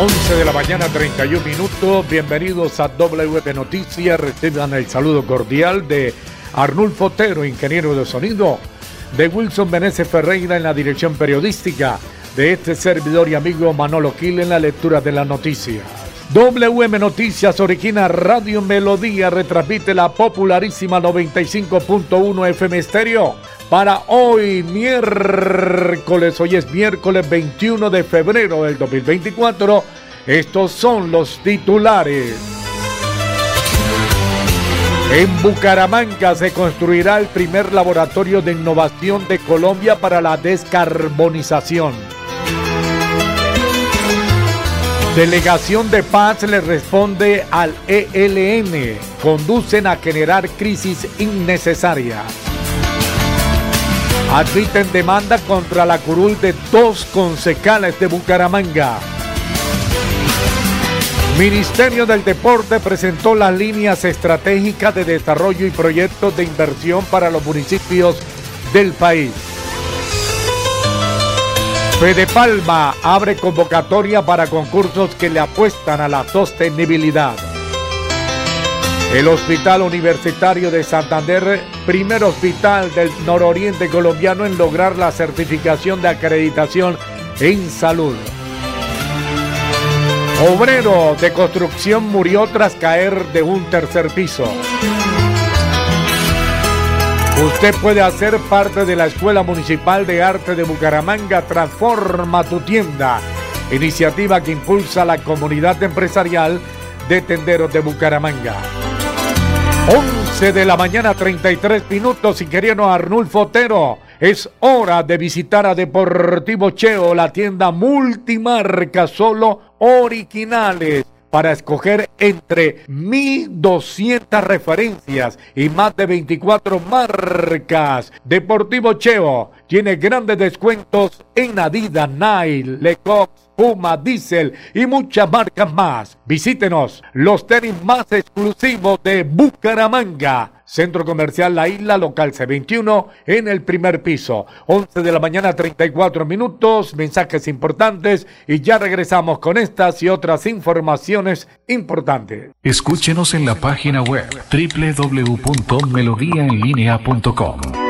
11 de la mañana, 31 minutos. Bienvenidos a WM Noticias. Reciban el saludo cordial de Arnulfo Otero, ingeniero de sonido, de Wilson Meneses Ferreira en la dirección periodística, de este servidor y amigo Manolo Quil en la lectura de las noticias. WM Noticias origina Radio Melodía, retransmite la popularísima 95.1 FM Estéreo. Para hoy, miércoles, hoy es miércoles 21 de febrero del 2024, estos son los titulares. En Bucaramanga se construirá el primer laboratorio de innovación de Colombia para la descarbonización. Delegación de Paz le responde al ELN. Conducen a generar crisis innecesaria. Admiten demanda contra la curul de dos concejales de Bucaramanga. Ministerio del Deporte presentó las líneas estratégicas de desarrollo y proyectos de inversión para los municipios del país. Fede Palma abre convocatoria para concursos que le apuestan a la sostenibilidad. El Hospital Universitario de Santander, primer hospital del nororiente colombiano en lograr la certificación de acreditación en salud. Obrero de construcción murió tras caer de un tercer piso. Usted puede hacer parte de la Escuela Municipal de Arte de Bucaramanga Transforma tu tienda, iniciativa que impulsa la comunidad empresarial de tenderos de Bucaramanga. 11 de la mañana 33 minutos, ingeniero Arnulfo Otero. Es hora de visitar a Deportivo Cheo, la tienda multimarca, solo originales para escoger entre 1.200 referencias y más de 24 marcas. Deportivo Cheo tiene grandes descuentos en Adidas, Nile, Lecoq, Puma, Diesel y muchas marcas más. Visítenos los tenis más exclusivos de Bucaramanga. Centro Comercial La Isla, local C21, en el primer piso. 11 de la mañana, 34 minutos, mensajes importantes y ya regresamos con estas y otras informaciones importantes. Escúchenos en la página web www.melodiaenlinea.com.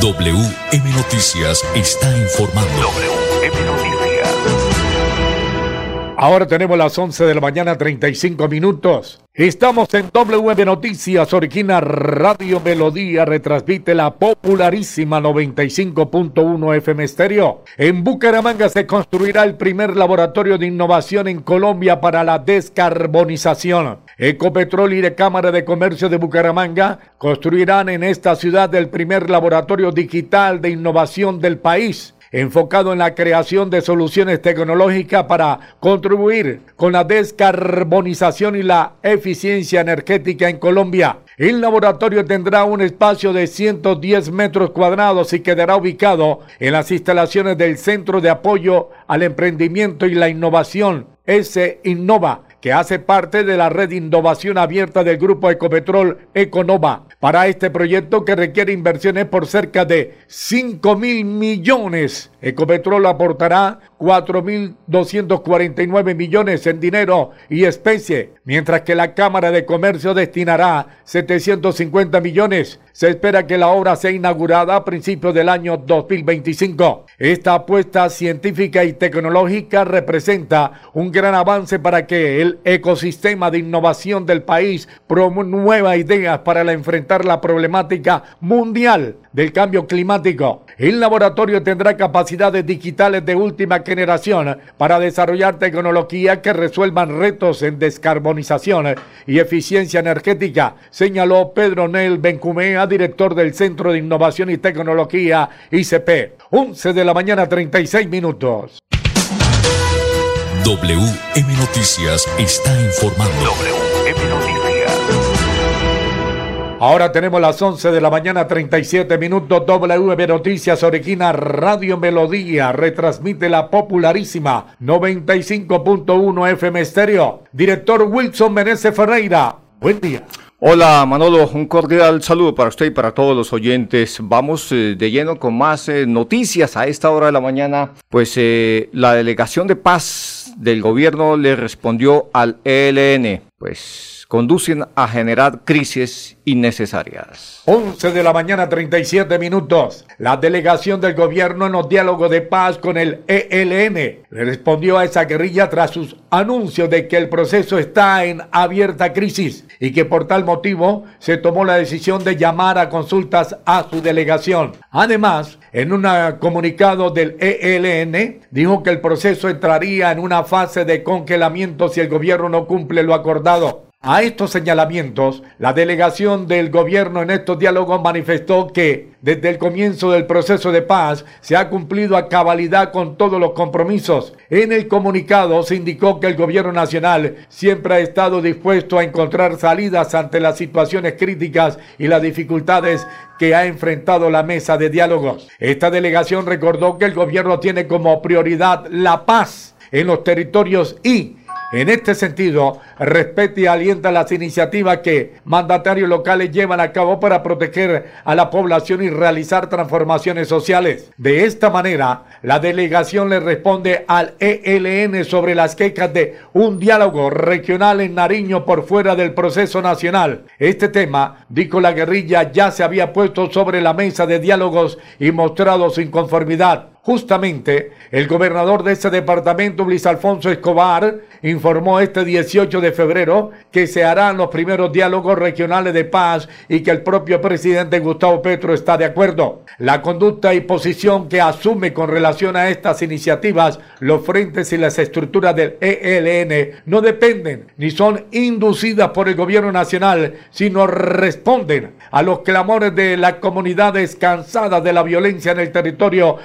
WM Noticias está informando. WM Noticias. Ahora tenemos las 11 de la mañana, 35 minutos. Estamos en WM Noticias, Origina Radio Melodía, retransmite la popularísima 95.1 FM Estéreo. En Bucaramanga se construirá el primer laboratorio de innovación en Colombia para la descarbonización. Ecopetrol y de Cámara de Comercio de Bucaramanga construirán en esta ciudad el primer laboratorio digital de innovación del país enfocado en la creación de soluciones tecnológicas para contribuir con la descarbonización y la eficiencia energética en Colombia. El laboratorio tendrá un espacio de 110 metros cuadrados y quedará ubicado en las instalaciones del Centro de Apoyo al Emprendimiento y la Innovación, S Innova que hace parte de la red de innovación abierta del grupo Ecopetrol Econova. Para este proyecto que requiere inversiones por cerca de 5 mil millones, Ecopetrol aportará 4.249 millones en dinero y especie, mientras que la Cámara de Comercio destinará 750 millones. Se espera que la obra sea inaugurada a principios del año 2025. Esta apuesta científica y tecnológica representa un gran avance para que el ecosistema de innovación del país promueva ideas para enfrentar la problemática mundial del cambio climático. El laboratorio tendrá capacidades digitales de última generación para desarrollar tecnología que resuelvan retos en descarbonización y eficiencia energética, señaló Pedro Nel Bencumea, director del Centro de Innovación y Tecnología ICP. 11 de la mañana 36 minutos. WM Noticias está informando. WM Noticias. Ahora tenemos las 11 de la mañana, 37 minutos. WB Noticias Oriquina Radio Melodía retransmite la popularísima 95.1 FM Estéreo. Director Wilson Menezes Ferreira. Buen día. Hola Manolo, un cordial saludo para usted y para todos los oyentes. Vamos eh, de lleno con más eh, noticias a esta hora de la mañana. Pues eh, la delegación de paz del gobierno le respondió al ELN. Pues conducen a generar crisis innecesarias. 11 de la mañana 37 minutos. La delegación del gobierno en los diálogos de paz con el ELN respondió a esa guerrilla tras sus anuncios de que el proceso está en abierta crisis y que por tal motivo se tomó la decisión de llamar a consultas a su delegación. Además, en un comunicado del ELN, dijo que el proceso entraría en una fase de congelamiento si el gobierno no cumple lo acordado. A estos señalamientos, la delegación del gobierno en estos diálogos manifestó que desde el comienzo del proceso de paz se ha cumplido a cabalidad con todos los compromisos. En el comunicado se indicó que el gobierno nacional siempre ha estado dispuesto a encontrar salidas ante las situaciones críticas y las dificultades que ha enfrentado la mesa de diálogos. Esta delegación recordó que el gobierno tiene como prioridad la paz en los territorios y en este sentido, respete y alienta las iniciativas que mandatarios locales llevan a cabo para proteger a la población y realizar transformaciones sociales. De esta manera, la delegación le responde al ELN sobre las quejas de un diálogo regional en Nariño por fuera del proceso nacional. Este tema, dijo la guerrilla, ya se había puesto sobre la mesa de diálogos y mostrado su inconformidad. Justamente, el gobernador de ese departamento, Luis Alfonso Escobar, informó este 18 de febrero que se harán los primeros diálogos regionales de paz y que el propio presidente Gustavo Petro está de acuerdo. La conducta y posición que asume con relación a estas iniciativas los frentes y las estructuras del ELN no dependen ni son inducidas por el gobierno nacional, sino responden a los clamores de las comunidades cansadas de la violencia en el territorio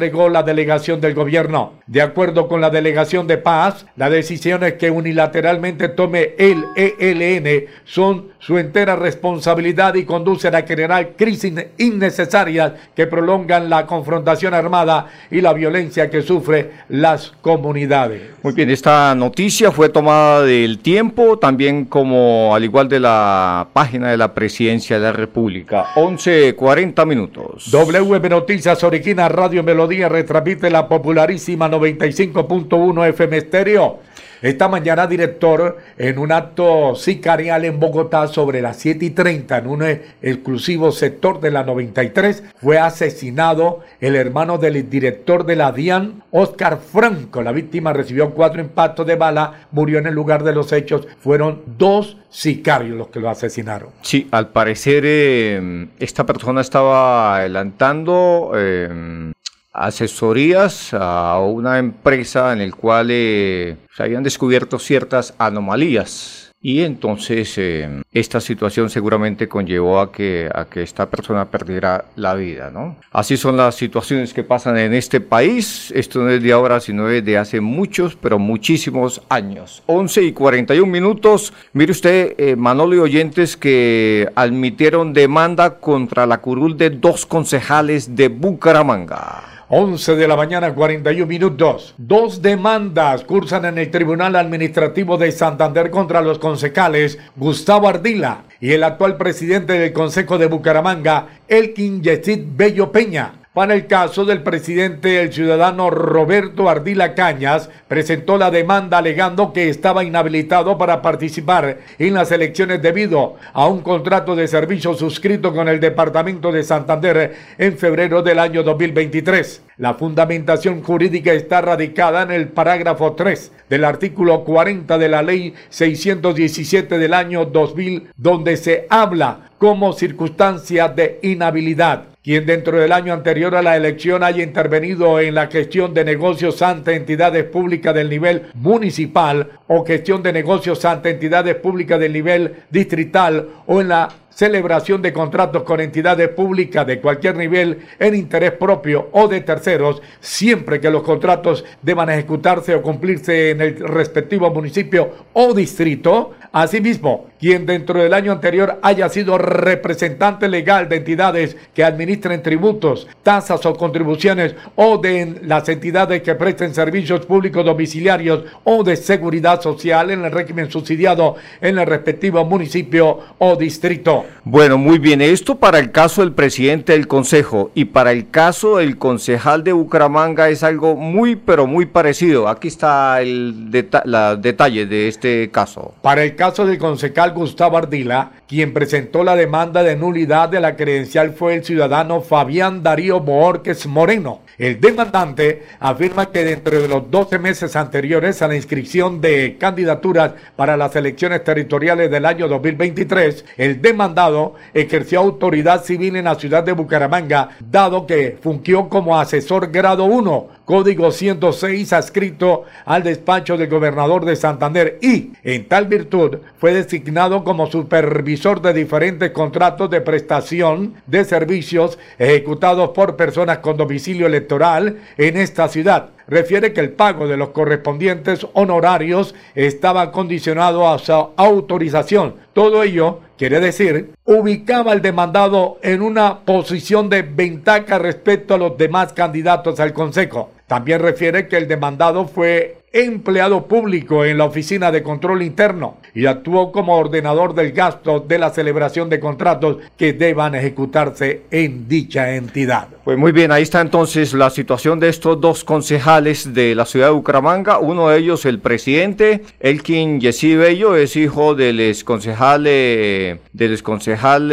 agregó la delegación del gobierno. De acuerdo con la delegación de paz, las decisiones que unilateralmente tome el ELN son su entera responsabilidad y conducen a generar crisis innecesarias que prolongan la confrontación armada y la violencia que sufre las comunidades. Muy bien, esta noticia fue tomada del tiempo, también como al igual de la página de la Presidencia de la República. 11.40 minutos. WB Noticias Origina Radio Melodía día retransmite la popularísima 95.1 FM Estéreo. Esta mañana, director, en un acto sicarial en Bogotá sobre las 7 y 30, en un exclusivo sector de la 93, fue asesinado el hermano del director de la DIAN, Oscar Franco. La víctima recibió cuatro impactos de bala, murió en el lugar de los hechos. Fueron dos sicarios los que lo asesinaron. Sí, al parecer eh, esta persona estaba adelantando eh, asesorías a una empresa en el cual eh, se habían descubierto ciertas anomalías y entonces eh, esta situación seguramente conllevó a que, a que esta persona perdiera la vida, ¿no? Así son las situaciones que pasan en este país. Esto no es de ahora, sino de hace muchos, pero muchísimos años. 11 y 41 minutos. Mire usted, eh, Manolo y oyentes, que admitieron demanda contra la curul de dos concejales de Bucaramanga. 11 de la mañana, 41 minutos. Dos demandas cursan en el Tribunal Administrativo de Santander contra los concejales Gustavo Ardila y el actual presidente del Consejo de Bucaramanga, Elkin Yesid Bello Peña. Para el caso del presidente, el ciudadano Roberto Ardila Cañas presentó la demanda alegando que estaba inhabilitado para participar en las elecciones debido a un contrato de servicio suscrito con el Departamento de Santander en febrero del año 2023. La fundamentación jurídica está radicada en el parágrafo 3 del artículo 40 de la ley 617 del año 2000, donde se habla como circunstancia de inhabilidad quien dentro del año anterior a la elección haya intervenido en la gestión de negocios ante entidades públicas del nivel municipal o gestión de negocios ante entidades públicas del nivel distrital o en la celebración de contratos con entidades públicas de cualquier nivel en interés propio o de terceros, siempre que los contratos deban ejecutarse o cumplirse en el respectivo municipio o distrito. Asimismo, quien dentro del año anterior haya sido representante legal de entidades que administren tributos, tasas o contribuciones o de las entidades que presten servicios públicos domiciliarios o de seguridad social en el régimen subsidiado en el respectivo municipio o distrito. Bueno, muy bien. Esto para el caso del presidente del Consejo y para el caso del concejal de Bucaramanga es algo muy, pero muy parecido. Aquí está el detalle de este caso. Para el caso del concejal Gustavo Ardila, quien presentó la demanda de nulidad de la credencial fue el ciudadano Fabián Darío Borges Moreno. El demandante afirma que dentro de los 12 meses anteriores a la inscripción de candidaturas para las elecciones territoriales del año 2023, el demandado ejerció autoridad civil en la ciudad de Bucaramanga, dado que fungió como asesor grado 1, código 106 adscrito al despacho del gobernador de Santander y, en tal virtud, fue designado como supervisor de diferentes contratos de prestación de servicios ejecutados por personas con domicilio electoral en esta ciudad. Refiere que el pago de los correspondientes honorarios estaba condicionado a su autorización. Todo ello, quiere decir, ubicaba al demandado en una posición de ventaja respecto a los demás candidatos al Consejo. También refiere que el demandado fue empleado público en la Oficina de Control Interno y actuó como ordenador del gasto de la celebración de contratos que deban ejecutarse en dicha entidad. Pues muy bien, ahí está entonces la situación de estos dos concejales de la ciudad de Bucaramanga. Uno de ellos, el presidente, Elkin Yesí Bello, es hijo del exconcejal, del exconcejal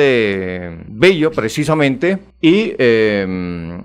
Bello, precisamente, y... Eh,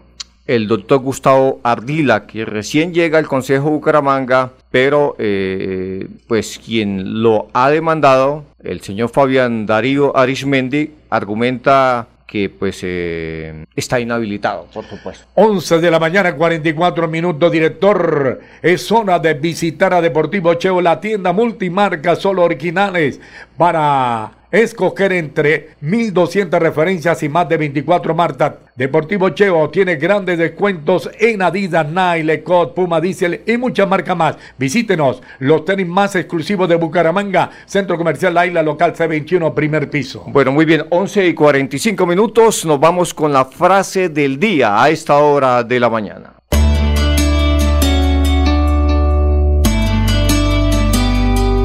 el doctor Gustavo Ardila, que recién llega al Consejo Bucaramanga, pero eh, pues quien lo ha demandado, el señor Fabián Darío Arismendi, argumenta que pues eh, está inhabilitado, por supuesto. 11 de la mañana, 44 minutos, director. Es hora de visitar a Deportivo Cheo, la tienda multimarca, solo originales, para escoger entre 1200 referencias y más de 24 marcas. Deportivo Cheo tiene grandes descuentos en Adidas, Nike, Lecot, Puma Diesel y muchas marcas más. Visítenos, los tenis más exclusivos de Bucaramanga, Centro Comercial La Isla Local C21, primer piso. Bueno, muy bien, 11 y 45 minutos, nos vamos con la frase del día a esta hora de la mañana.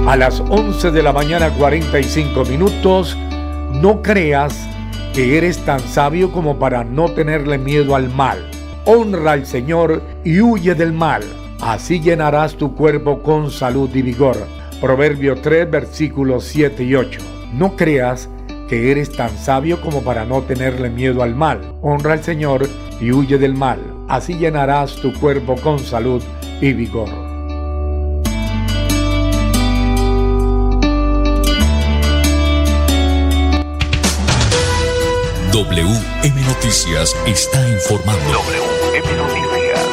A las 11 de la mañana 45 minutos, no creas que eres tan sabio como para no tenerle miedo al mal. Honra al Señor y huye del mal. Así llenarás tu cuerpo con salud y vigor. Proverbio 3, versículos 7 y 8. No creas que eres tan sabio como para no tenerle miedo al mal. Honra al Señor y huye del mal. Así llenarás tu cuerpo con salud y vigor. WM Noticias está informando. WM Noticias.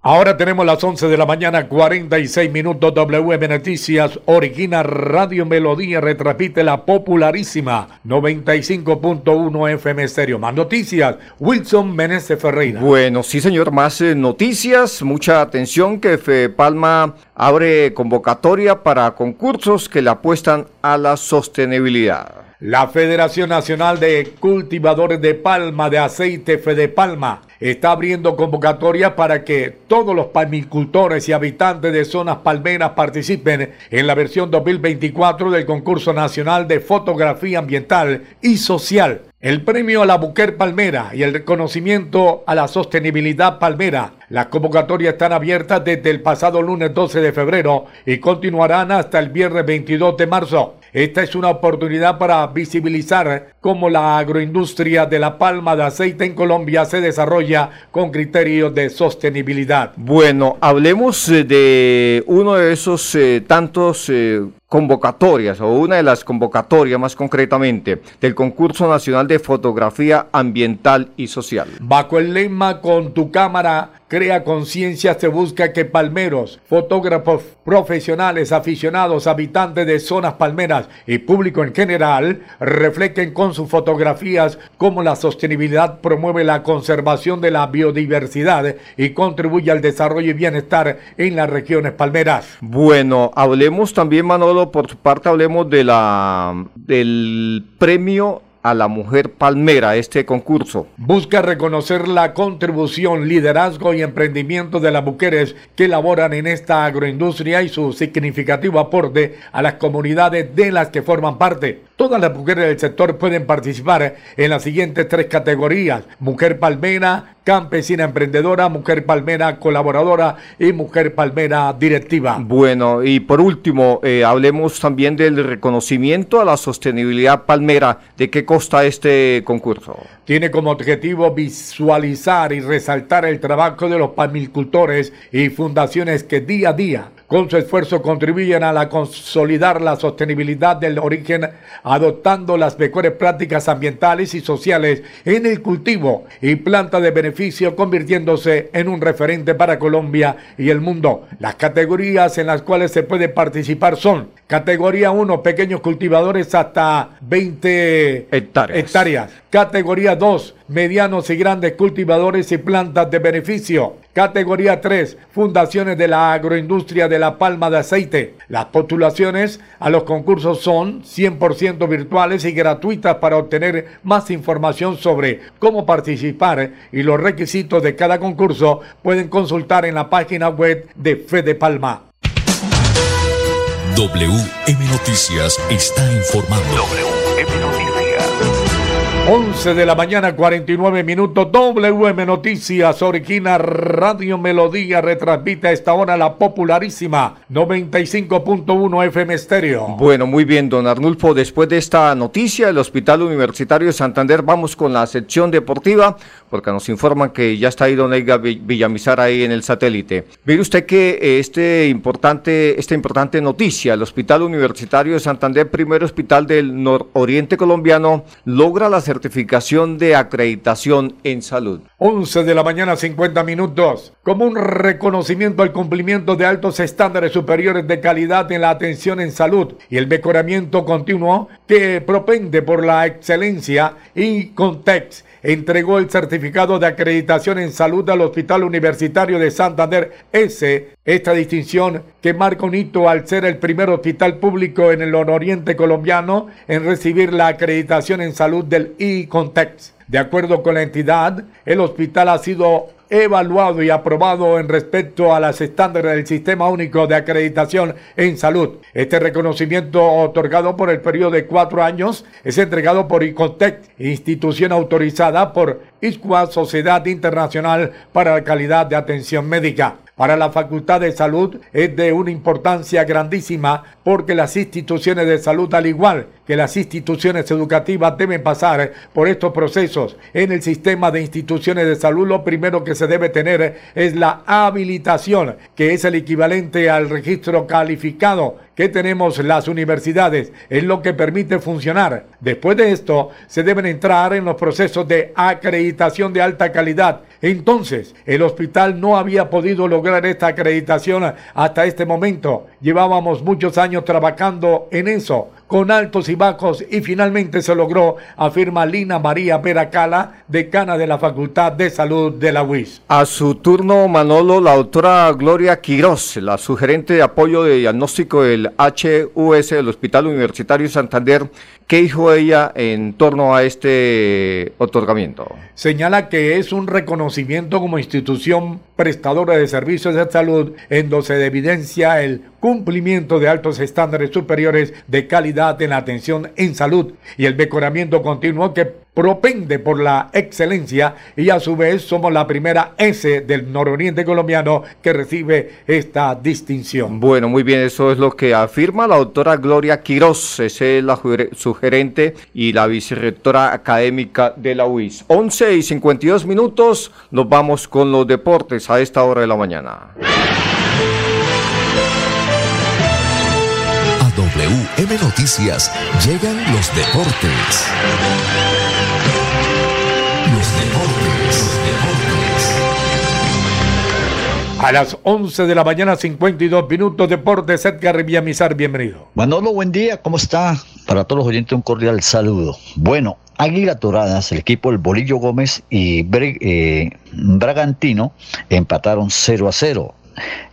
Ahora tenemos las 11 de la mañana, 46 minutos. WM Noticias, Origina Radio Melodía, retrapite la popularísima 95.1 FM Stereo. Más noticias, Wilson Meneses Ferreira. Bueno, sí, señor, más eh, noticias. Mucha atención que Fe Palma abre convocatoria para concursos que le apuestan a la sostenibilidad. La Federación Nacional de Cultivadores de Palma de Aceite Fede Palma está abriendo convocatoria para que todos los palmicultores y habitantes de zonas palmeras participen en la versión 2024 del concurso nacional de fotografía ambiental y social el premio a la Buquer Palmera y el reconocimiento a la sostenibilidad palmera. Las convocatorias están abiertas desde el pasado lunes 12 de febrero y continuarán hasta el viernes 22 de marzo. Esta es una oportunidad para visibilizar cómo la agroindustria de la palma de aceite en Colombia se desarrolla con criterios de sostenibilidad. Bueno, hablemos eh, de uno de esos eh, tantos eh, convocatorias o una de las convocatorias más concretamente del concurso nacional de fotografía ambiental y social. Bajo el lema con tu cámara crea conciencia se busca que palmeros, fotógrafos profesionales, aficionados, habitantes de zonas palmeras y público en general reflejen con sus fotografías cómo la sostenibilidad promueve la conservación de la biodiversidad y contribuye al desarrollo y bienestar en las regiones palmeras. Bueno, hablemos también Manolo, por su parte hablemos del premio a la mujer palmera este concurso. Busca reconocer la contribución, liderazgo y emprendimiento de las mujeres que laboran en esta agroindustria y su significativo aporte a las comunidades de las que forman parte. Todas las mujeres del sector pueden participar en las siguientes tres categorías. Mujer palmera, campesina emprendedora, mujer palmera colaboradora y mujer palmera directiva. Bueno, y por último, eh, hablemos también del reconocimiento a la sostenibilidad palmera. ¿De qué este concurso? Tiene como objetivo visualizar y resaltar el trabajo de los palmicultores y fundaciones que día a día con su esfuerzo contribuyen a la consolidar la sostenibilidad del origen, adoptando las mejores prácticas ambientales y sociales en el cultivo y planta de beneficio, convirtiéndose en un referente para Colombia y el mundo. Las categorías en las cuales se puede participar son categoría 1, pequeños cultivadores hasta 20 hectáreas. hectáreas. Categoría 2, medianos y grandes cultivadores y plantas de beneficio. Categoría 3, fundaciones de la agroindustria de la palma de aceite. Las postulaciones a los concursos son 100% virtuales y gratuitas para obtener más información sobre cómo participar y los requisitos de cada concurso pueden consultar en la página web de Fede Palma. WM Noticias está informando. 11 de la mañana, 49 minutos. WM Noticias, Origina Radio Melodía, retransmite a esta hora la popularísima 95.1 FM Estéreo. Bueno, muy bien, don Arnulfo. Después de esta noticia, el Hospital Universitario de Santander, vamos con la sección deportiva, porque nos informan que ya está ahí don Eiga Villamizar ahí en el satélite. Mire usted que este importante, esta importante noticia, el Hospital Universitario de Santander, primer hospital del nororiente colombiano, logra la certificación de acreditación en salud. 11 de la mañana, 50 minutos. Como un reconocimiento al cumplimiento de altos estándares superiores de calidad en la atención en salud y el mejoramiento continuo que propende por la excelencia y Context entregó el certificado de acreditación en salud al Hospital Universitario de Santander S. Esta distinción que marca un hito al ser el primer hospital público en el nororiente colombiano en recibir la acreditación en salud del e De acuerdo con la entidad, el hospital ha sido evaluado y aprobado en respecto a las estándares del Sistema Único de Acreditación en Salud. Este reconocimiento otorgado por el periodo de cuatro años es entregado por ICONTEC, institución autorizada por ISCUA, Sociedad Internacional para la Calidad de Atención Médica para la Facultad de Salud es de una importancia grandísima porque las instituciones de salud, al igual que las instituciones educativas, deben pasar por estos procesos. En el sistema de instituciones de salud, lo primero que se debe tener es la habilitación, que es el equivalente al registro calificado que tenemos las universidades. Es lo que permite funcionar. Después de esto, se deben entrar en los procesos de acreditación de alta calidad. Entonces, el hospital no había podido lograr esta acreditación hasta este momento. Llevábamos muchos años trabajando en eso con altos y bajos y finalmente se logró, afirma Lina María Peracala, decana de la Facultad de Salud de la UIS. A su turno, Manolo, la doctora Gloria Quiroz, la sugerente de apoyo de diagnóstico del HUS del Hospital Universitario Santander, ¿qué dijo ella en torno a este otorgamiento? Señala que es un reconocimiento como institución prestadora de servicios de salud en donde se evidencia el cumplimiento de altos estándares superiores de calidad en la atención en salud y el mejoramiento continuo que propende por la excelencia y a su vez somos la primera S del nororiente colombiano que recibe esta distinción. Bueno, muy bien, eso es lo que afirma la doctora Gloria Quiroz, es la sugerente y la vicerrectora académica de la UIS. 11 y 52 minutos, nos vamos con los deportes a esta hora de la mañana. A WM Noticias llegan los deportes. A las 11 de la mañana, 52 minutos, Deportes, Edgar Villamizar, bienvenido. Manolo, buen día, ¿cómo está? Para todos los oyentes, un cordial saludo. Bueno, Águila Toradas, el equipo del Bolillo Gómez y eh, Bragantino empataron 0 a 0.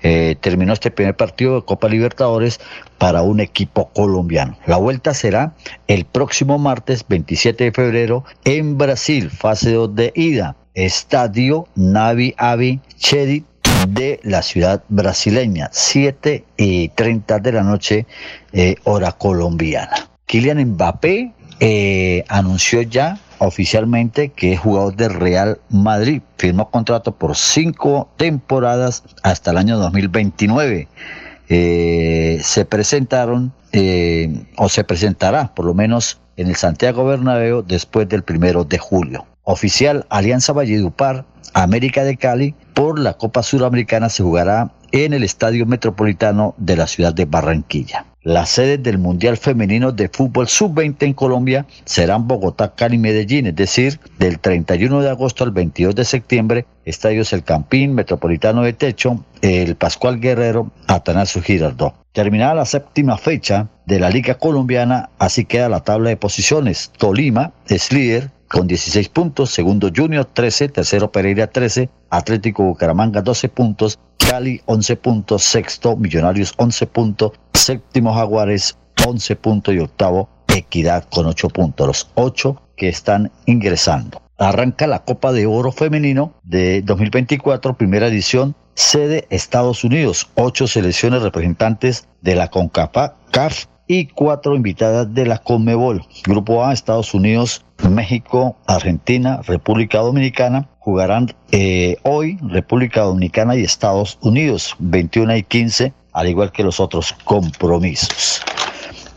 Eh, terminó este primer partido de Copa Libertadores para un equipo colombiano. La vuelta será el próximo martes 27 de febrero en Brasil, fase 2 de ida. Estadio Navi Avi Chedit de la ciudad brasileña, 7 y 30 de la noche, eh, hora colombiana. Kylian Mbappé eh, anunció ya oficialmente que es jugador de Real Madrid. Firmó contrato por cinco temporadas hasta el año 2029. Eh, se presentaron o se presentará por lo menos en el Santiago Bernabéu después del primero de julio. Oficial Alianza Valledupar América de Cali por la Copa Suramericana se jugará en el Estadio Metropolitano de la ciudad de Barranquilla. Las sedes del Mundial Femenino de Fútbol Sub-20 en Colombia serán Bogotá, Cali y Medellín, es decir, del 31 de agosto al 22 de septiembre, estadios El Campín, Metropolitano de Techo, el Pascual Guerrero, Atanasio Girardot. Terminada la séptima fecha de la Liga Colombiana, así queda la tabla de posiciones. Tolima es líder con 16 puntos, segundo Junior 13, tercero Pereira 13, Atlético Bucaramanga 12 puntos, Cali 11 puntos, sexto Millonarios 11 puntos, séptimo Jaguares 11 puntos y octavo Equidad con 8 puntos, los 8 que están ingresando. Arranca la Copa de Oro Femenino de 2024, primera edición, sede Estados Unidos, ocho selecciones representantes de la CONCACAF y cuatro invitadas de la CONMEBOL. Grupo A, Estados Unidos, México, Argentina, República Dominicana. Jugarán eh, hoy República Dominicana y Estados Unidos, 21 y 15, al igual que los otros compromisos.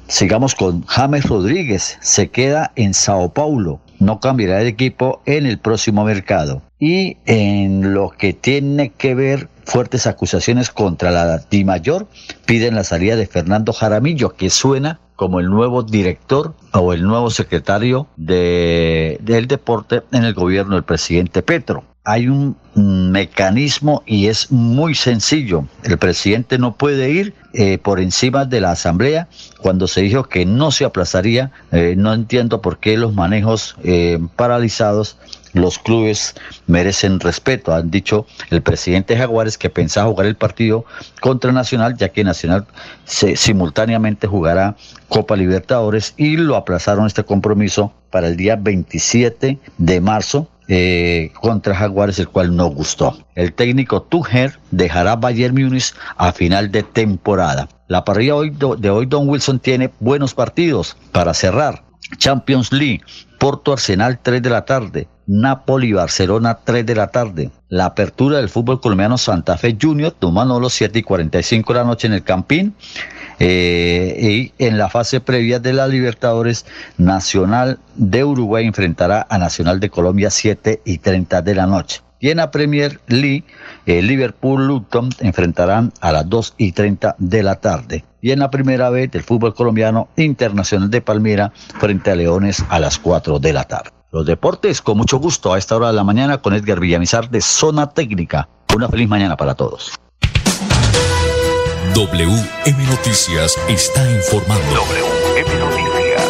Sigamos con James Rodríguez, se queda en Sao Paulo, no cambiará de equipo en el próximo mercado. Y en lo que tiene que ver fuertes acusaciones contra la Mayor, piden la salida de Fernando Jaramillo, que suena como el nuevo director o el nuevo secretario de, del deporte en el gobierno del presidente Petro. Hay un mecanismo y es muy sencillo. El presidente no puede ir eh, por encima de la asamblea cuando se dijo que no se aplazaría. Eh, no entiendo por qué los manejos eh, paralizados los clubes merecen respeto. Han dicho el presidente Jaguares que pensaba jugar el partido contra Nacional, ya que Nacional se, simultáneamente jugará Copa Libertadores y lo aplazaron este compromiso para el día 27 de marzo eh, contra Jaguares, el cual no gustó. El técnico Tucher dejará Bayern Múnich a final de temporada. La parrilla de hoy, Don Wilson, tiene buenos partidos para cerrar. Champions League, Porto Arsenal 3 de la tarde, Napoli Barcelona 3 de la tarde. La apertura del fútbol colombiano Santa Fe Junior, tomando los 7 y 45 de la noche en el Campín. Eh, y en la fase previa de la Libertadores, Nacional de Uruguay enfrentará a Nacional de Colombia 7 y 30 de la noche. Y en la Premier League, Liverpool Luton enfrentarán a las 2 y 30 de la tarde. Y en la primera vez del fútbol colombiano, Internacional de Palmira frente a Leones a las 4 de la tarde. Los deportes con mucho gusto a esta hora de la mañana con Edgar Villamizar de Zona Técnica. Una feliz mañana para todos. WM Noticias está informando. WM Noticias.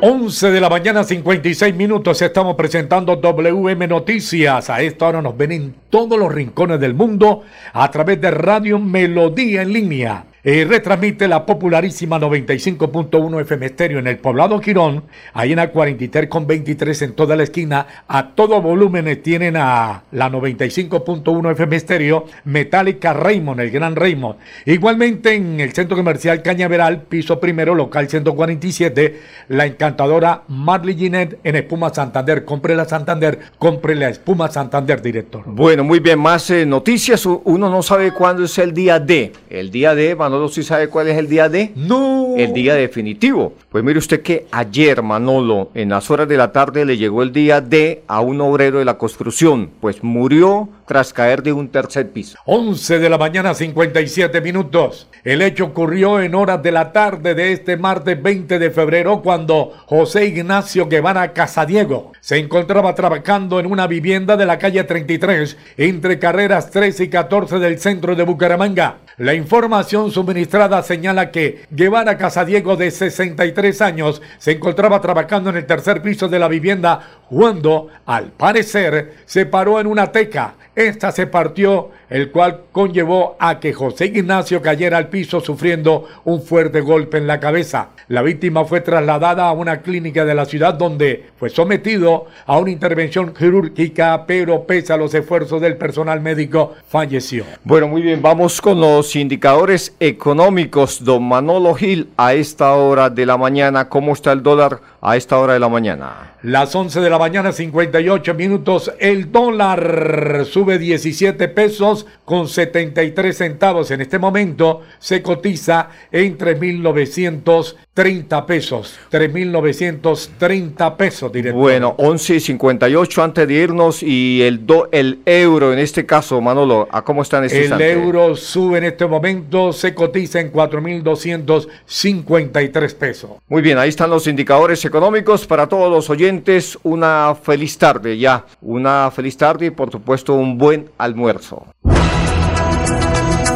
11 de la mañana, 56 minutos. Estamos presentando WM Noticias. A esta hora nos ven en todos los rincones del mundo a través de Radio Melodía en línea eh, retransmite la popularísima 95.1 FM Estéreo en el poblado Quirón, ahí en la 43 con 23 en toda la esquina, a todo volumen tienen a la 95.1 FM Estéreo, Metálica Raymond, el Gran Raymond. Igualmente en el centro comercial Cañaveral, piso primero, local 147, la encantadora Marley Ginet en Espuma Santander. Compre la Santander, compre la Espuma Santander, director. Bueno, muy bien, más eh, noticias. Uno no sabe cuándo es el día D. El día D, Manolo, ¿sí sabe cuál es el día D? No. El día definitivo. Pues mire usted que ayer, Manolo, en las horas de la tarde le llegó el día D a un obrero de la construcción, pues murió tras caer de un tercer piso. 11 de la mañana, 57 minutos. El hecho ocurrió en horas de la tarde de este martes 20 de febrero cuando José Ignacio Guevara Casadiego se encontraba trabajando en una vivienda de la calle 33 entre carreras 13 y 14 del centro de Bucaramanga. La información suministrada señala que Guevara Casadiego de 63 años se encontraba trabajando en el tercer piso de la vivienda cuando, al parecer, se paró en una teca. Esta se partió, el cual conllevó a que José Ignacio cayera al piso sufriendo un fuerte golpe en la cabeza. La víctima fue trasladada a una clínica de la ciudad donde fue sometido a una intervención quirúrgica, pero pese a los esfuerzos del personal médico, falleció. Bueno, muy bien, vamos con los indicadores económicos. Don Manolo Gil, a esta hora de la mañana, ¿cómo está el dólar a esta hora de la mañana? Las 11 de la mañana, 58 minutos, el dólar sube 17 pesos con 73 centavos. En este momento se cotiza en 3.930 pesos. 3.930 pesos, director. Bueno, 11 y 58 antes de irnos y el, do, el euro en este caso, Manolo, ¿a cómo está en este El instante? euro sube en este momento, se cotiza en 4.253 pesos. Muy bien, ahí están los indicadores económicos para todos los oyentes. Una feliz tarde ya, una feliz tarde y por supuesto un buen almuerzo.